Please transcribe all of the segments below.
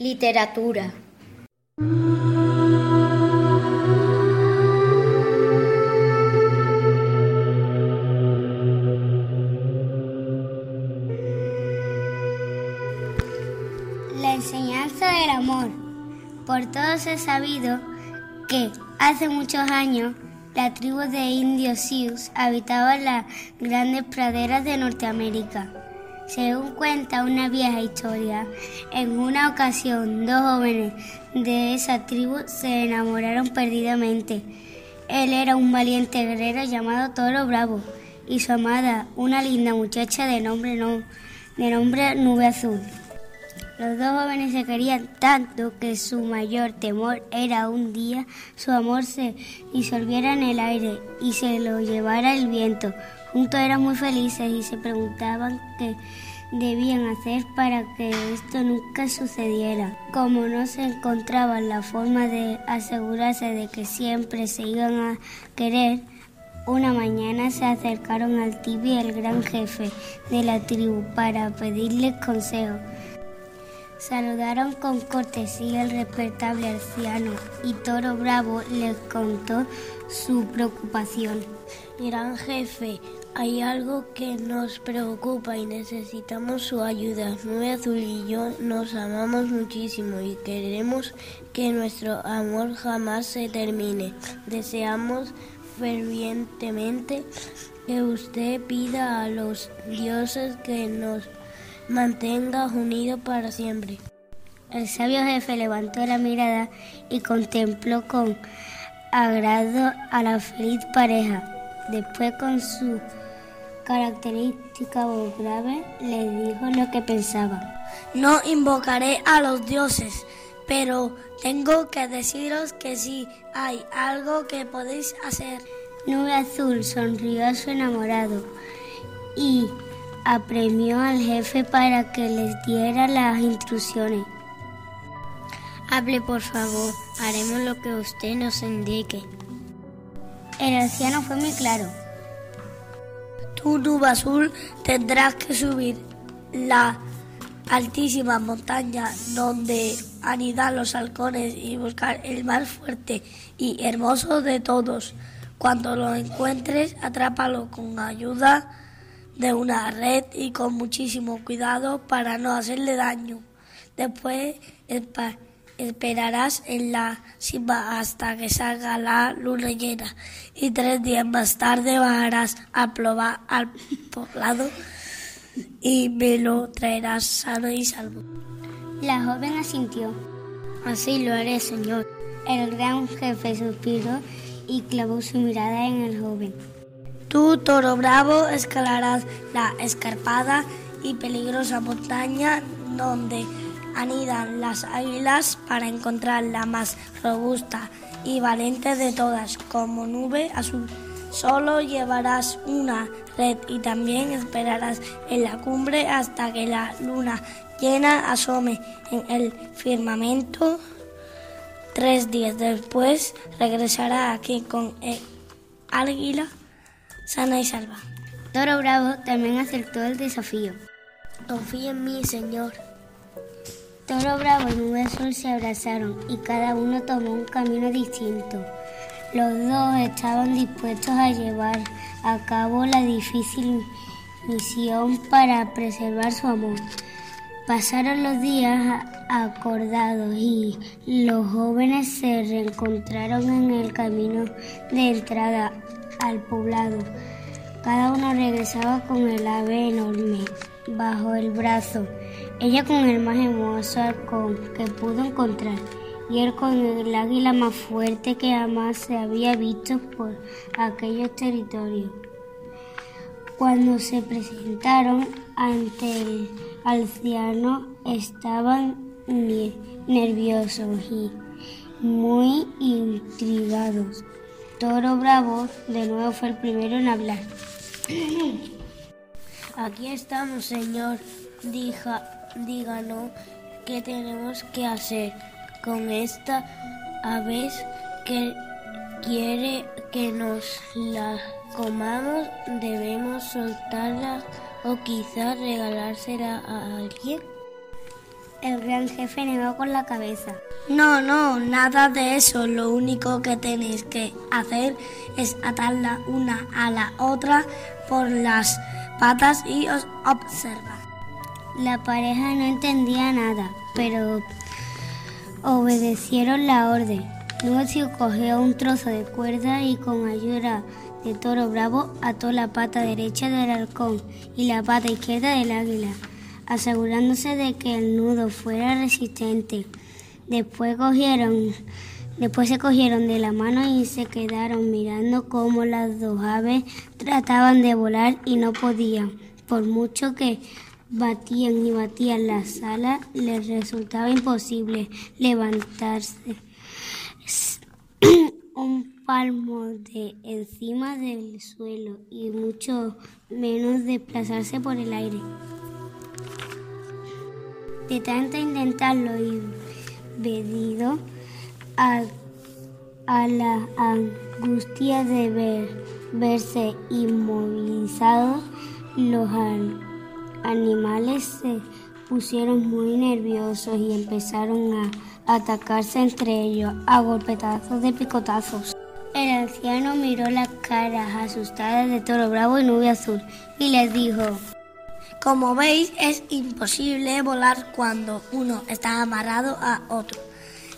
Literatura. La enseñanza del amor. Por todos es sabido que hace muchos años la tribu de indios Sioux habitaba las grandes praderas de Norteamérica. Según cuenta una vieja historia, en una ocasión dos jóvenes de esa tribu se enamoraron perdidamente. Él era un valiente guerrero llamado Toro Bravo y su amada, una linda muchacha de nombre, no, de nombre Nube Azul. Los dos jóvenes se querían tanto que su mayor temor era un día su amor se disolviera en el aire y se lo llevara el viento. Juntos eran muy felices y se preguntaban qué debían hacer para que esto nunca sucediera. Como no se encontraban la forma de asegurarse de que siempre se iban a querer, una mañana se acercaron al tibi el gran jefe de la tribu para pedirles consejo. Saludaron con cortesía al respetable anciano y Toro Bravo les contó su preocupación. Gran jefe, hay algo que nos preocupa y necesitamos su ayuda. Nube Azul y yo nos amamos muchísimo y queremos que nuestro amor jamás se termine. Deseamos fervientemente que usted pida a los dioses que nos mantenga unidos para siempre. El sabio jefe levantó la mirada y contempló con agrado a la feliz pareja. Después, con su característica voz grave, le dijo lo que pensaba. No invocaré a los dioses, pero tengo que deciros que si hay algo que podéis hacer. Nube Azul sonrió a su enamorado y apremió al jefe para que les diera las instrucciones. Hable, por favor, haremos lo que usted nos indique. El anciano fue muy claro. Tú, nube azul, tendrás que subir la altísima montaña donde anidan los halcones y buscar el más fuerte y hermoso de todos. Cuando lo encuentres, atrápalo con ayuda de una red y con muchísimo cuidado para no hacerle daño. Después esperarás en la cima hasta que salga la luna llena y tres días más tarde bajarás a probar al poblado y me lo traerás sano y salvo. La joven asintió. Así lo haré, señor. El gran jefe suspiró y clavó su mirada en el joven. Tú, toro bravo, escalarás la escarpada y peligrosa montaña donde anidan las águilas para encontrar la más robusta y valiente de todas, como nube azul. Solo llevarás una red y también esperarás en la cumbre hasta que la luna llena asome en el firmamento. Tres días después regresará aquí con el águila sana y salva. Toro Bravo también aceptó el desafío. Confía en mí, señor. Toro Bravo y Nube Azul se abrazaron y cada uno tomó un camino distinto. Los dos estaban dispuestos a llevar a cabo la difícil misión para preservar su amor. Pasaron los días acordados y los jóvenes se reencontraron en el camino de entrada al poblado. Cada uno regresaba con el ave enorme bajo el brazo, ella con el más hermoso halcón que pudo encontrar y él con el águila más fuerte que jamás se había visto por aquellos territorios. Cuando se presentaron ante el anciano estaban nerviosos y muy intrigados. Toro Bravo de nuevo fue el primero en hablar. Aquí estamos, señor. díganos qué tenemos que hacer con esta aves que quiere que nos la comamos. Debemos soltarla o quizás regalársela a alguien? El gran jefe negó con la cabeza. No, no, nada de eso. Lo único que tenéis que hacer es atarla una a la otra por las patas y os observar. La pareja no entendía nada, pero obedecieron la orden. Lucio cogió un trozo de cuerda y con ayuda de Toro Bravo ató la pata derecha del halcón y la pata izquierda del águila, asegurándose de que el nudo fuera resistente. Después se cogieron de la mano y se quedaron mirando cómo las dos aves trataban de volar y no podían, por mucho que batían y batían las alas, les resultaba imposible levantarse un palmo de encima del suelo y mucho menos desplazarse por el aire. De tanto intentarlo y pedido a, la angustia de ver, verse inmovilizados, los animales se pusieron muy nerviosos y empezaron a atacarse entre ellos a golpetazos de picotazos. El anciano miró las caras asustadas de Toro Bravo y Nube Azul y les dijo, Como veis, es imposible volar cuando uno está amarrado a otro.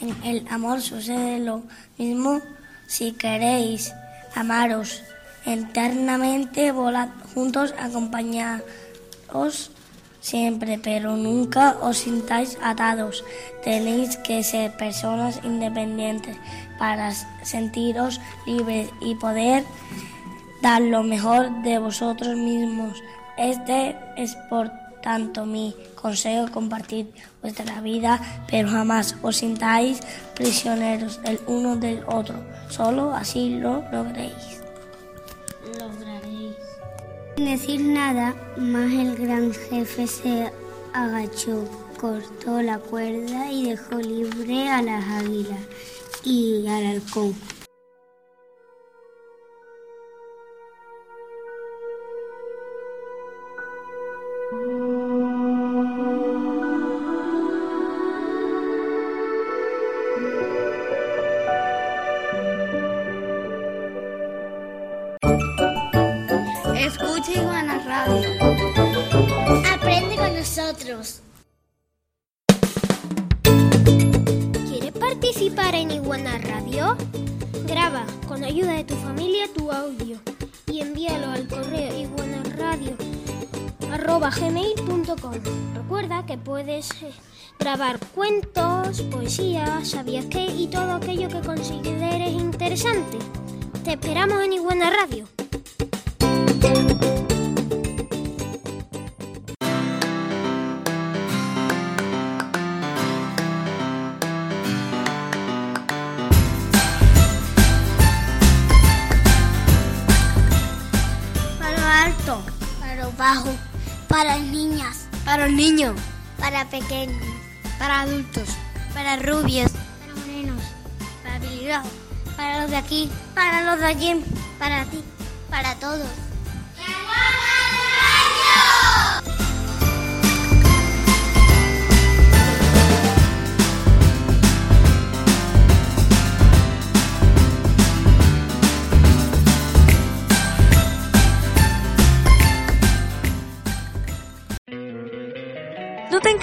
En el amor sucede lo mismo si queréis amaros eternamente, volad juntos, acompañados siempre, pero nunca os sintáis atados. Tenéis que ser personas independientes para sentiros libres y poder dar lo mejor de vosotros mismos. Este es por tanto mi consejo compartir vuestra vida, pero jamás os sintáis prisioneros el uno del otro. Solo así lo logréis. Sin decir nada más el gran jefe se agachó, cortó la cuerda y dejó libre a las águilas y al halcón. Graba con ayuda de tu familia tu audio y envíalo al correo iguanaradio.gmail.com Recuerda que puedes eh, grabar cuentos, poesías, sabías qué y todo aquello que consideres interesante. Te esperamos en Iguana Radio. Niños. Para pequeños. Para adultos. Para rubios. Para morenos. Para habilidad. Para los de aquí. Para los de allí. Para ti. Para todos.